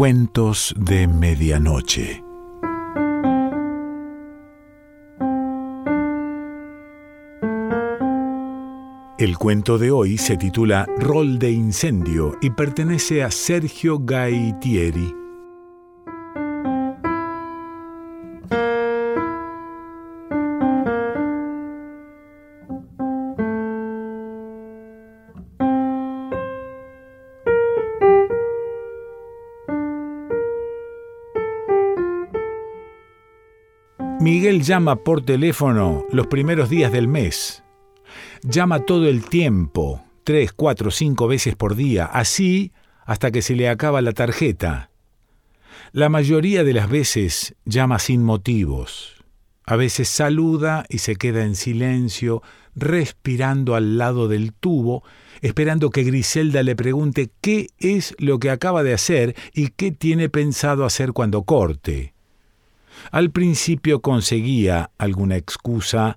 Cuentos de Medianoche. El cuento de hoy se titula Rol de Incendio y pertenece a Sergio Gaitieri. Llama por teléfono los primeros días del mes. Llama todo el tiempo, tres, cuatro, cinco veces por día, así hasta que se le acaba la tarjeta. La mayoría de las veces llama sin motivos. A veces saluda y se queda en silencio, respirando al lado del tubo, esperando que Griselda le pregunte qué es lo que acaba de hacer y qué tiene pensado hacer cuando corte. Al principio conseguía alguna excusa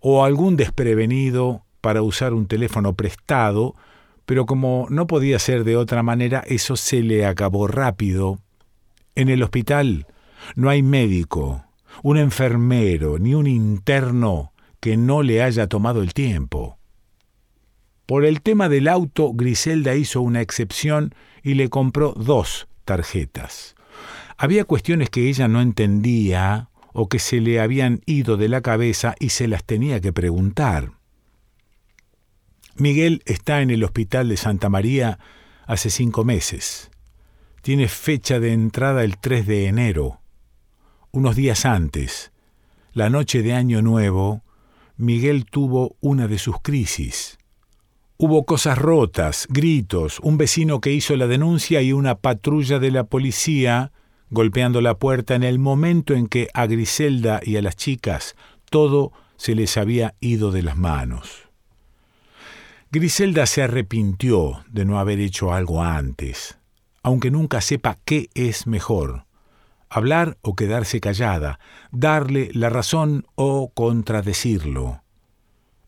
o algún desprevenido para usar un teléfono prestado, pero como no podía ser de otra manera, eso se le acabó rápido. En el hospital no hay médico, un enfermero, ni un interno que no le haya tomado el tiempo. Por el tema del auto, Griselda hizo una excepción y le compró dos tarjetas. Había cuestiones que ella no entendía o que se le habían ido de la cabeza y se las tenía que preguntar. Miguel está en el hospital de Santa María hace cinco meses. Tiene fecha de entrada el 3 de enero. Unos días antes, la noche de Año Nuevo, Miguel tuvo una de sus crisis. Hubo cosas rotas, gritos, un vecino que hizo la denuncia y una patrulla de la policía golpeando la puerta en el momento en que a Griselda y a las chicas todo se les había ido de las manos. Griselda se arrepintió de no haber hecho algo antes, aunque nunca sepa qué es mejor, hablar o quedarse callada, darle la razón o contradecirlo.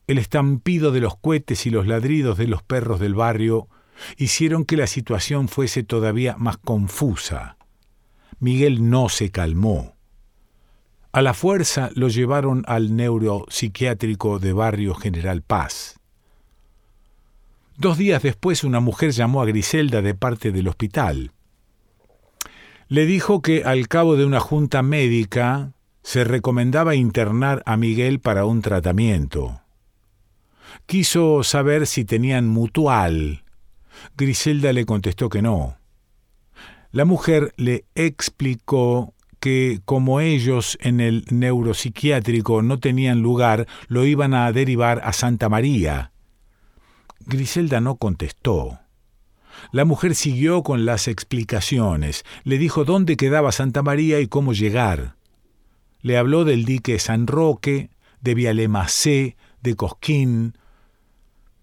El estampido de los cohetes y los ladridos de los perros del barrio hicieron que la situación fuese todavía más confusa. Miguel no se calmó. A la fuerza lo llevaron al neuropsiquiátrico de Barrio General Paz. Dos días después una mujer llamó a Griselda de parte del hospital. Le dijo que al cabo de una junta médica se recomendaba internar a Miguel para un tratamiento. Quiso saber si tenían mutual. Griselda le contestó que no. La mujer le explicó que como ellos en el neuropsiquiátrico no tenían lugar, lo iban a derivar a Santa María. Griselda no contestó. La mujer siguió con las explicaciones, le dijo dónde quedaba Santa María y cómo llegar. Le habló del dique San Roque, de Vialemacé, de Cosquín,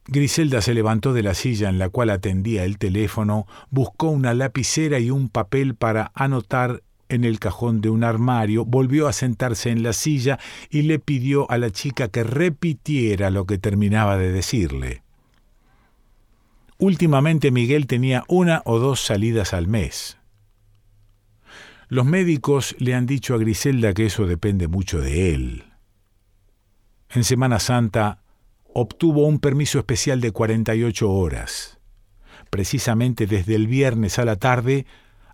Griselda se levantó de la silla en la cual atendía el teléfono, buscó una lapicera y un papel para anotar en el cajón de un armario, volvió a sentarse en la silla y le pidió a la chica que repitiera lo que terminaba de decirle. Últimamente Miguel tenía una o dos salidas al mes. Los médicos le han dicho a Griselda que eso depende mucho de él. En Semana Santa obtuvo un permiso especial de 48 horas, precisamente desde el viernes a la tarde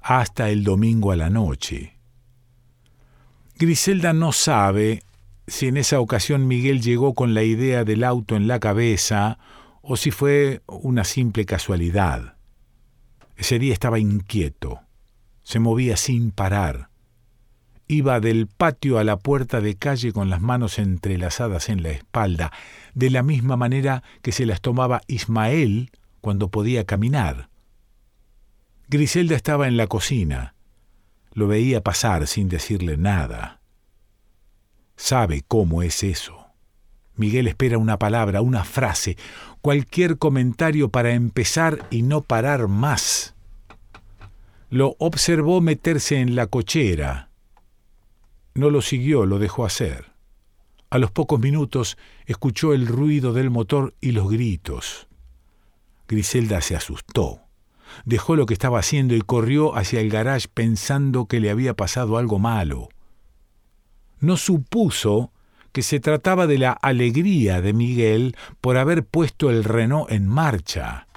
hasta el domingo a la noche. Griselda no sabe si en esa ocasión Miguel llegó con la idea del auto en la cabeza o si fue una simple casualidad. Ese día estaba inquieto, se movía sin parar. Iba del patio a la puerta de calle con las manos entrelazadas en la espalda, de la misma manera que se las tomaba Ismael cuando podía caminar. Griselda estaba en la cocina. Lo veía pasar sin decirle nada. Sabe cómo es eso. Miguel espera una palabra, una frase, cualquier comentario para empezar y no parar más. Lo observó meterse en la cochera. No lo siguió, lo dejó hacer. A los pocos minutos escuchó el ruido del motor y los gritos. Griselda se asustó. dejó lo que estaba haciendo y corrió hacia el garage pensando que le había pasado algo malo. No supuso que se trataba de la alegría de Miguel por haber puesto el Renault en marcha.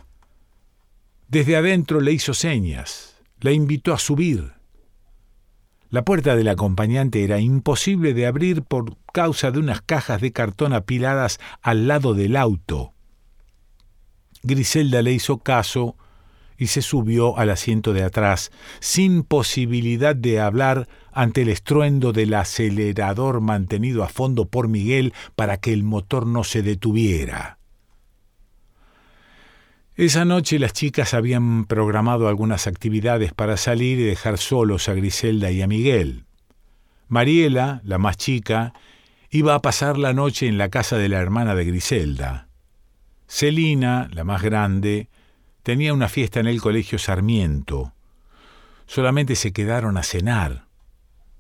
Desde adentro le hizo señas, la invitó a subir. La puerta del acompañante era imposible de abrir por causa de unas cajas de cartón apiladas al lado del auto. Griselda le hizo caso y se subió al asiento de atrás, sin posibilidad de hablar ante el estruendo del acelerador mantenido a fondo por Miguel para que el motor no se detuviera. Esa noche las chicas habían programado algunas actividades para salir y dejar solos a Griselda y a Miguel. Mariela, la más chica, iba a pasar la noche en la casa de la hermana de Griselda. Celina, la más grande, tenía una fiesta en el colegio Sarmiento. Solamente se quedaron a cenar.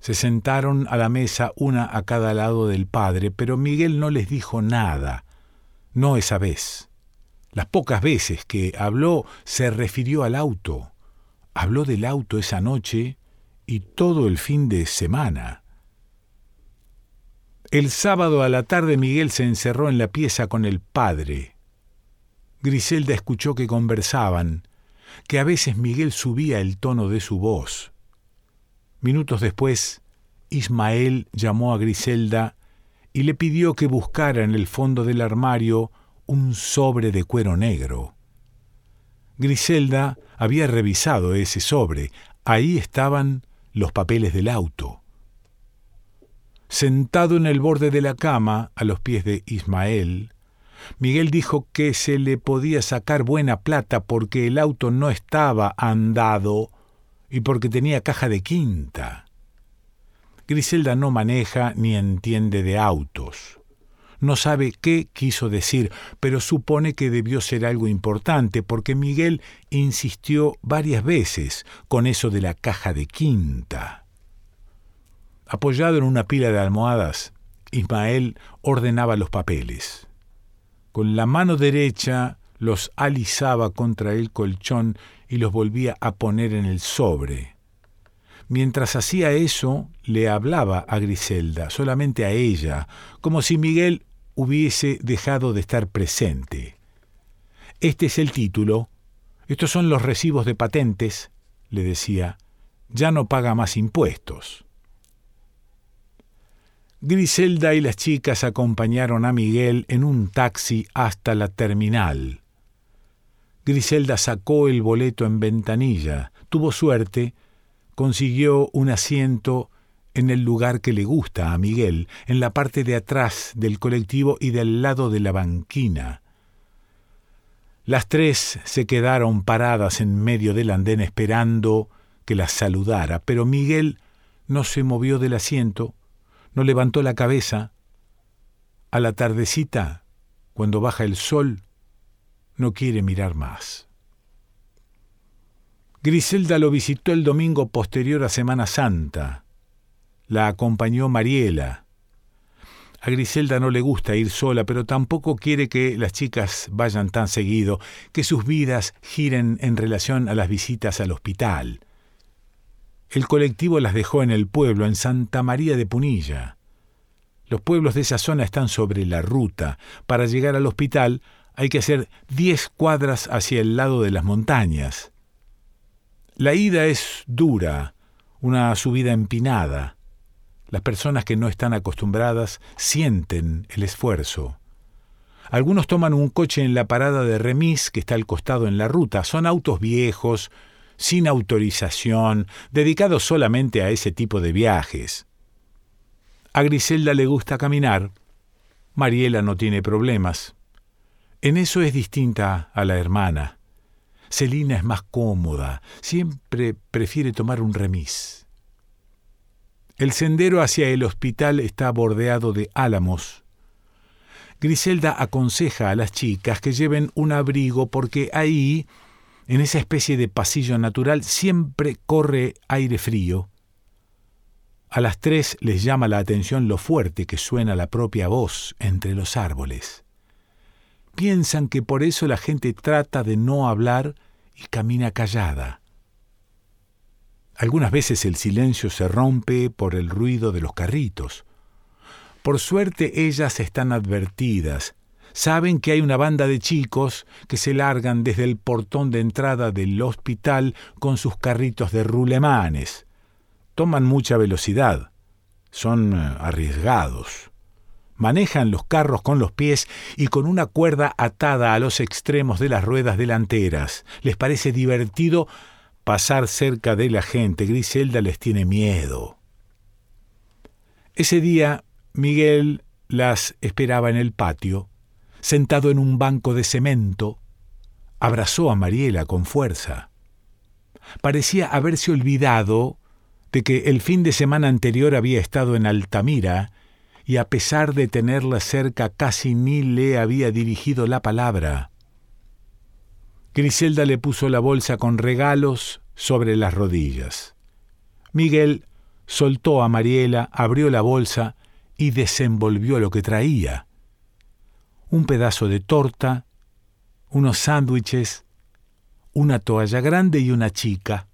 Se sentaron a la mesa una a cada lado del padre, pero Miguel no les dijo nada, no esa vez. Las pocas veces que habló se refirió al auto. Habló del auto esa noche y todo el fin de semana. El sábado a la tarde Miguel se encerró en la pieza con el padre. Griselda escuchó que conversaban, que a veces Miguel subía el tono de su voz. Minutos después, Ismael llamó a Griselda y le pidió que buscara en el fondo del armario un sobre de cuero negro. Griselda había revisado ese sobre. Ahí estaban los papeles del auto. Sentado en el borde de la cama, a los pies de Ismael, Miguel dijo que se le podía sacar buena plata porque el auto no estaba andado y porque tenía caja de quinta. Griselda no maneja ni entiende de autos. No sabe qué quiso decir, pero supone que debió ser algo importante, porque Miguel insistió varias veces con eso de la caja de quinta. Apoyado en una pila de almohadas, Ismael ordenaba los papeles. Con la mano derecha los alisaba contra el colchón y los volvía a poner en el sobre. Mientras hacía eso, le hablaba a Griselda, solamente a ella, como si Miguel hubiese dejado de estar presente. Este es el título, estos son los recibos de patentes, le decía, ya no paga más impuestos. Griselda y las chicas acompañaron a Miguel en un taxi hasta la terminal. Griselda sacó el boleto en ventanilla, tuvo suerte, consiguió un asiento en el lugar que le gusta a Miguel, en la parte de atrás del colectivo y del lado de la banquina. Las tres se quedaron paradas en medio del andén esperando que las saludara, pero Miguel no se movió del asiento, no levantó la cabeza. A la tardecita, cuando baja el sol, no quiere mirar más. Griselda lo visitó el domingo posterior a Semana Santa. La acompañó Mariela. A Griselda no le gusta ir sola, pero tampoco quiere que las chicas vayan tan seguido, que sus vidas giren en relación a las visitas al hospital. El colectivo las dejó en el pueblo, en Santa María de Punilla. Los pueblos de esa zona están sobre la ruta. Para llegar al hospital hay que hacer diez cuadras hacia el lado de las montañas. La ida es dura, una subida empinada. Las personas que no están acostumbradas sienten el esfuerzo. Algunos toman un coche en la parada de remis que está al costado en la ruta. Son autos viejos, sin autorización, dedicados solamente a ese tipo de viajes. A Griselda le gusta caminar. Mariela no tiene problemas. En eso es distinta a la hermana. Celina es más cómoda, siempre prefiere tomar un remis. El sendero hacia el hospital está bordeado de álamos. Griselda aconseja a las chicas que lleven un abrigo porque ahí en esa especie de pasillo natural siempre corre aire frío. A las tres les llama la atención lo fuerte que suena la propia voz entre los árboles. Piensan que por eso la gente trata de no hablar y camina callada. Algunas veces el silencio se rompe por el ruido de los carritos. Por suerte ellas están advertidas, saben que hay una banda de chicos que se largan desde el portón de entrada del hospital con sus carritos de rulemanes. Toman mucha velocidad, son eh, arriesgados. Manejan los carros con los pies y con una cuerda atada a los extremos de las ruedas delanteras. Les parece divertido pasar cerca de la gente. Griselda les tiene miedo. Ese día Miguel las esperaba en el patio, sentado en un banco de cemento. Abrazó a Mariela con fuerza. Parecía haberse olvidado de que el fin de semana anterior había estado en Altamira y a pesar de tenerla cerca casi ni le había dirigido la palabra. Griselda le puso la bolsa con regalos sobre las rodillas. Miguel soltó a Mariela, abrió la bolsa y desenvolvió lo que traía. Un pedazo de torta, unos sándwiches, una toalla grande y una chica.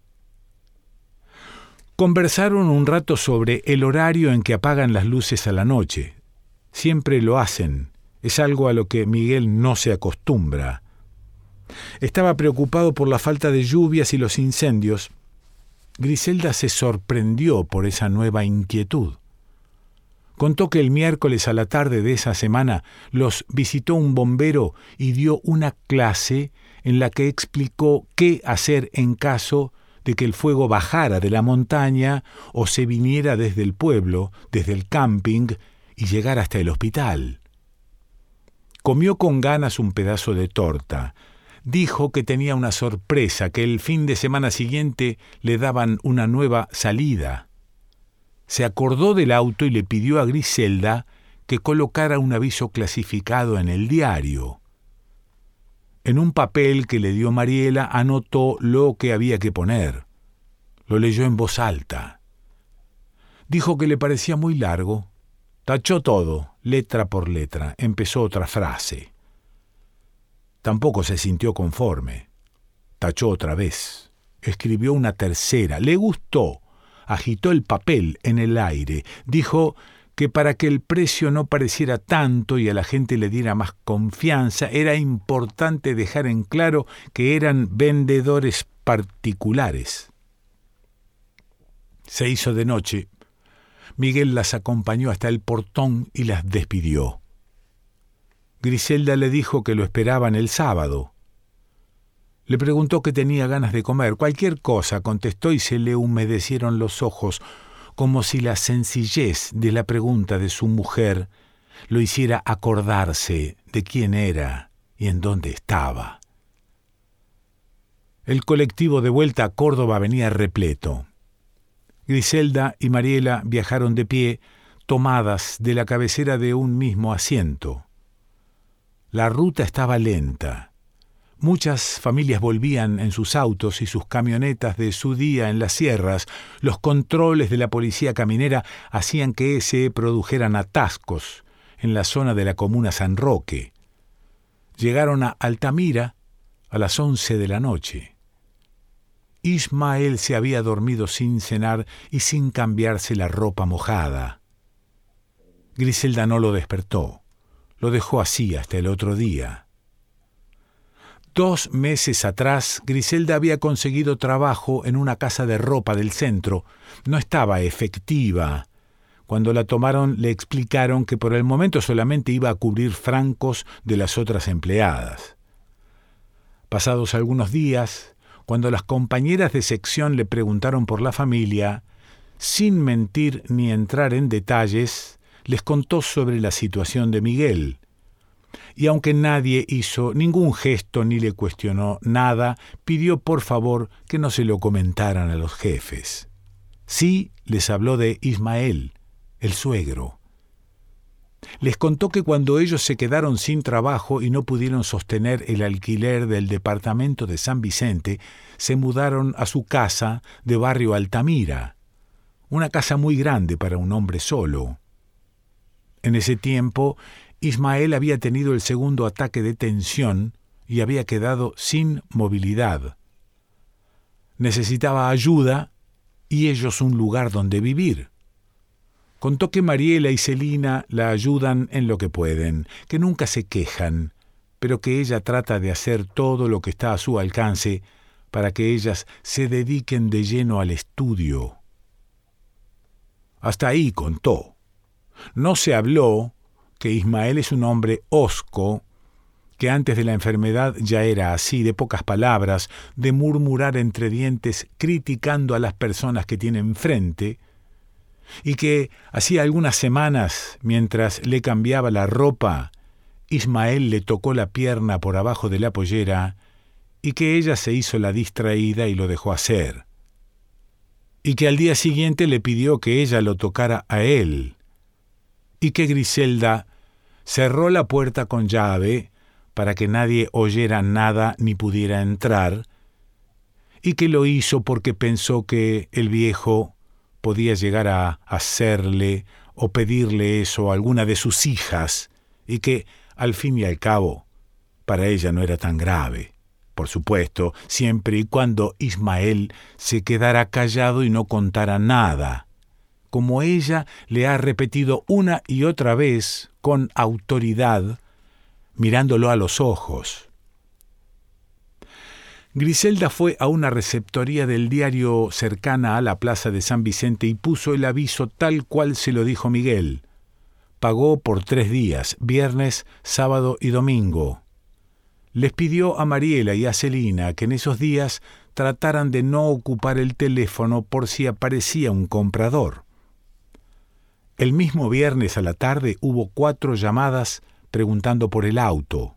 Conversaron un rato sobre el horario en que apagan las luces a la noche. Siempre lo hacen. Es algo a lo que Miguel no se acostumbra. Estaba preocupado por la falta de lluvias y los incendios. Griselda se sorprendió por esa nueva inquietud. Contó que el miércoles a la tarde de esa semana los visitó un bombero y dio una clase en la que explicó qué hacer en caso de que el fuego bajara de la montaña o se viniera desde el pueblo, desde el camping, y llegara hasta el hospital. Comió con ganas un pedazo de torta. Dijo que tenía una sorpresa, que el fin de semana siguiente le daban una nueva salida. Se acordó del auto y le pidió a Griselda que colocara un aviso clasificado en el diario. En un papel que le dio Mariela anotó lo que había que poner. Lo leyó en voz alta. Dijo que le parecía muy largo. Tachó todo, letra por letra. Empezó otra frase. Tampoco se sintió conforme. Tachó otra vez. Escribió una tercera. Le gustó. Agitó el papel en el aire. Dijo que para que el precio no pareciera tanto y a la gente le diera más confianza, era importante dejar en claro que eran vendedores particulares. Se hizo de noche. Miguel las acompañó hasta el portón y las despidió. Griselda le dijo que lo esperaban el sábado. Le preguntó que tenía ganas de comer. Cualquier cosa, contestó y se le humedecieron los ojos como si la sencillez de la pregunta de su mujer lo hiciera acordarse de quién era y en dónde estaba. El colectivo de vuelta a Córdoba venía repleto. Griselda y Mariela viajaron de pie, tomadas de la cabecera de un mismo asiento. La ruta estaba lenta. Muchas familias volvían en sus autos y sus camionetas de su día en las sierras. Los controles de la policía caminera hacían que se produjeran atascos en la zona de la comuna San Roque. Llegaron a Altamira a las once de la noche. Ismael se había dormido sin cenar y sin cambiarse la ropa mojada. Griselda no lo despertó. Lo dejó así hasta el otro día. Dos meses atrás, Griselda había conseguido trabajo en una casa de ropa del centro. No estaba efectiva. Cuando la tomaron le explicaron que por el momento solamente iba a cubrir francos de las otras empleadas. Pasados algunos días, cuando las compañeras de sección le preguntaron por la familia, sin mentir ni entrar en detalles, les contó sobre la situación de Miguel y aunque nadie hizo ningún gesto ni le cuestionó nada, pidió por favor que no se lo comentaran a los jefes. Sí les habló de Ismael, el suegro. Les contó que cuando ellos se quedaron sin trabajo y no pudieron sostener el alquiler del departamento de San Vicente, se mudaron a su casa de barrio Altamira, una casa muy grande para un hombre solo. En ese tiempo Ismael había tenido el segundo ataque de tensión y había quedado sin movilidad. necesitaba ayuda y ellos un lugar donde vivir. Contó que Mariela y Celina la ayudan en lo que pueden, que nunca se quejan, pero que ella trata de hacer todo lo que está a su alcance para que ellas se dediquen de lleno al estudio. Hasta ahí contó. No se habló que Ismael es un hombre hosco, que antes de la enfermedad ya era así, de pocas palabras, de murmurar entre dientes criticando a las personas que tiene enfrente, y que hacía algunas semanas, mientras le cambiaba la ropa, Ismael le tocó la pierna por abajo de la pollera y que ella se hizo la distraída y lo dejó hacer. Y que al día siguiente le pidió que ella lo tocara a él. Y que Griselda cerró la puerta con llave para que nadie oyera nada ni pudiera entrar, y que lo hizo porque pensó que el viejo podía llegar a hacerle o pedirle eso a alguna de sus hijas, y que, al fin y al cabo, para ella no era tan grave. Por supuesto, siempre y cuando Ismael se quedara callado y no contara nada, como ella le ha repetido una y otra vez con autoridad, mirándolo a los ojos. Griselda fue a una receptoría del diario cercana a la plaza de San Vicente y puso el aviso tal cual se lo dijo Miguel. Pagó por tres días, viernes, sábado y domingo les pidió a Mariela y a Celina que en esos días trataran de no ocupar el teléfono por si aparecía un comprador. El mismo viernes a la tarde hubo cuatro llamadas preguntando por el auto.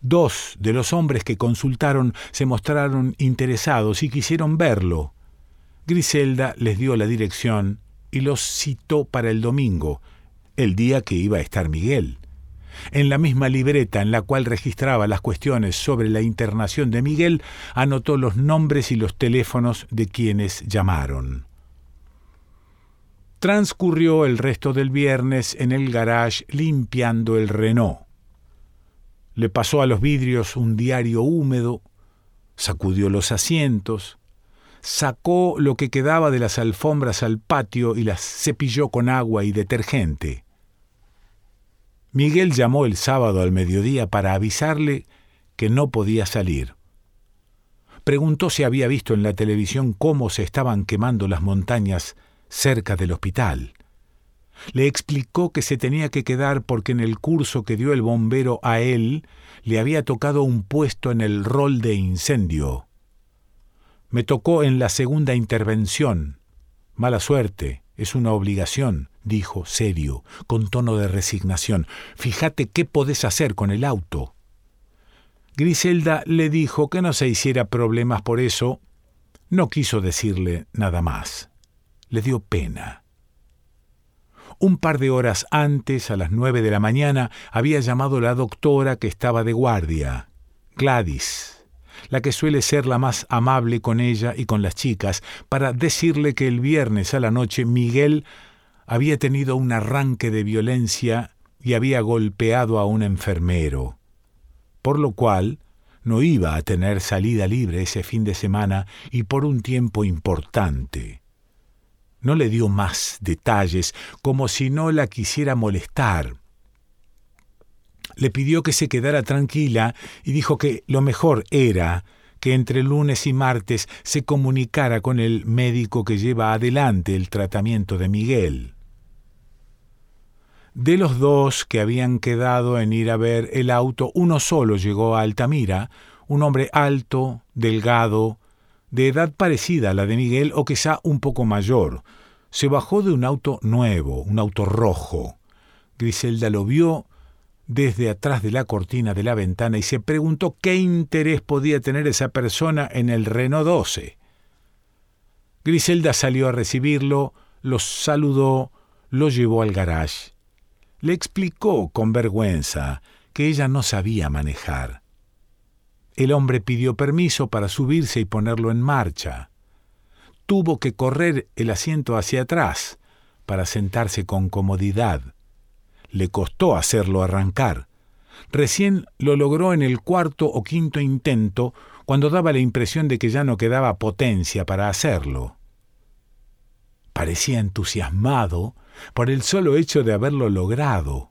Dos de los hombres que consultaron se mostraron interesados y quisieron verlo. Griselda les dio la dirección y los citó para el domingo, el día que iba a estar Miguel. En la misma libreta en la cual registraba las cuestiones sobre la internación de Miguel, anotó los nombres y los teléfonos de quienes llamaron. Transcurrió el resto del viernes en el garage limpiando el Renault. Le pasó a los vidrios un diario húmedo, sacudió los asientos, sacó lo que quedaba de las alfombras al patio y las cepilló con agua y detergente. Miguel llamó el sábado al mediodía para avisarle que no podía salir. Preguntó si había visto en la televisión cómo se estaban quemando las montañas cerca del hospital. Le explicó que se tenía que quedar porque en el curso que dio el bombero a él le había tocado un puesto en el rol de incendio. Me tocó en la segunda intervención. Mala suerte, es una obligación dijo serio, con tono de resignación. Fíjate qué podés hacer con el auto. Griselda le dijo que no se hiciera problemas por eso. No quiso decirle nada más. Le dio pena. Un par de horas antes, a las nueve de la mañana, había llamado la doctora que estaba de guardia, Gladys, la que suele ser la más amable con ella y con las chicas, para decirle que el viernes a la noche Miguel había tenido un arranque de violencia y había golpeado a un enfermero, por lo cual no iba a tener salida libre ese fin de semana y por un tiempo importante. No le dio más detalles, como si no la quisiera molestar. Le pidió que se quedara tranquila y dijo que lo mejor era que entre lunes y martes se comunicara con el médico que lleva adelante el tratamiento de Miguel. De los dos que habían quedado en ir a ver el auto, uno solo llegó a Altamira, un hombre alto, delgado, de edad parecida a la de Miguel o quizá un poco mayor. Se bajó de un auto nuevo, un auto rojo. Griselda lo vio desde atrás de la cortina de la ventana y se preguntó qué interés podía tener esa persona en el Renault 12. Griselda salió a recibirlo, los saludó, lo llevó al garage. Le explicó con vergüenza que ella no sabía manejar. El hombre pidió permiso para subirse y ponerlo en marcha. Tuvo que correr el asiento hacia atrás para sentarse con comodidad. Le costó hacerlo arrancar. Recién lo logró en el cuarto o quinto intento cuando daba la impresión de que ya no quedaba potencia para hacerlo. Parecía entusiasmado por el solo hecho de haberlo logrado.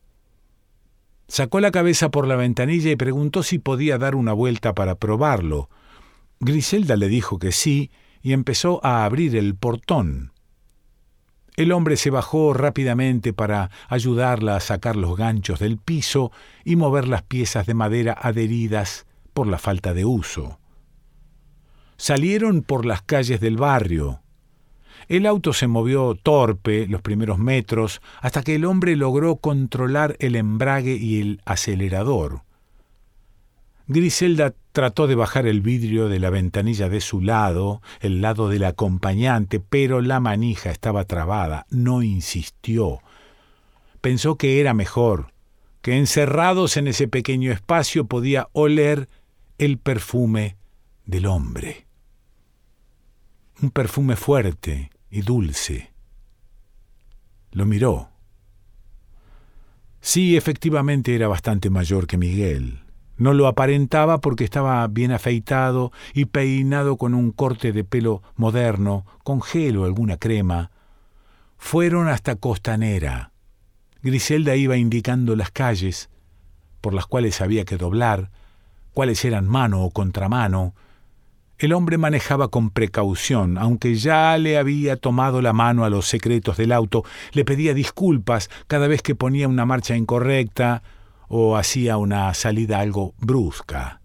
Sacó la cabeza por la ventanilla y preguntó si podía dar una vuelta para probarlo. Griselda le dijo que sí y empezó a abrir el portón. El hombre se bajó rápidamente para ayudarla a sacar los ganchos del piso y mover las piezas de madera adheridas por la falta de uso. Salieron por las calles del barrio. El auto se movió torpe los primeros metros hasta que el hombre logró controlar el embrague y el acelerador. Griselda trató de bajar el vidrio de la ventanilla de su lado, el lado del acompañante, pero la manija estaba trabada. No insistió. Pensó que era mejor, que encerrados en ese pequeño espacio podía oler el perfume del hombre. Un perfume fuerte y dulce. Lo miró. Sí, efectivamente era bastante mayor que Miguel. No lo aparentaba porque estaba bien afeitado y peinado con un corte de pelo moderno, con gel o alguna crema. Fueron hasta Costanera. Griselda iba indicando las calles por las cuales había que doblar, cuáles eran mano o contramano. El hombre manejaba con precaución, aunque ya le había tomado la mano a los secretos del auto, le pedía disculpas cada vez que ponía una marcha incorrecta, o hacía una salida algo brusca.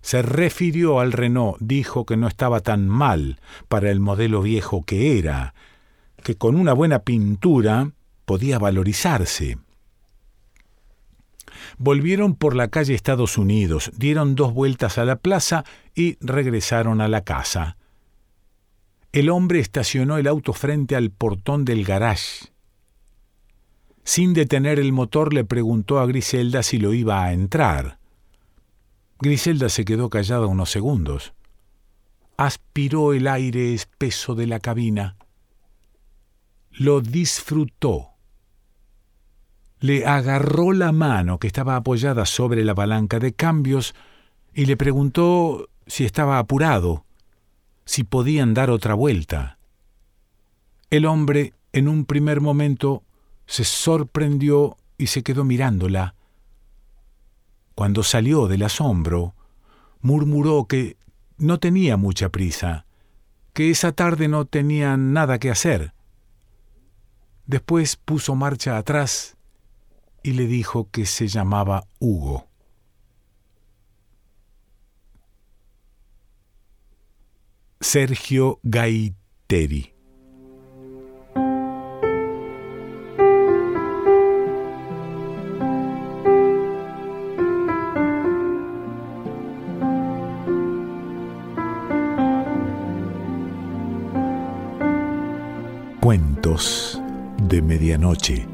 Se refirió al Renault, dijo que no estaba tan mal para el modelo viejo que era, que con una buena pintura podía valorizarse. Volvieron por la calle Estados Unidos, dieron dos vueltas a la plaza y regresaron a la casa. El hombre estacionó el auto frente al portón del garage. Sin detener el motor le preguntó a Griselda si lo iba a entrar. Griselda se quedó callada unos segundos. Aspiró el aire espeso de la cabina. Lo disfrutó. Le agarró la mano que estaba apoyada sobre la palanca de cambios y le preguntó si estaba apurado, si podían dar otra vuelta. El hombre, en un primer momento, se sorprendió y se quedó mirándola. Cuando salió del asombro, murmuró que no tenía mucha prisa, que esa tarde no tenía nada que hacer. Después puso marcha atrás y le dijo que se llamaba Hugo. Sergio Gaiteri Cuentos de Medianoche.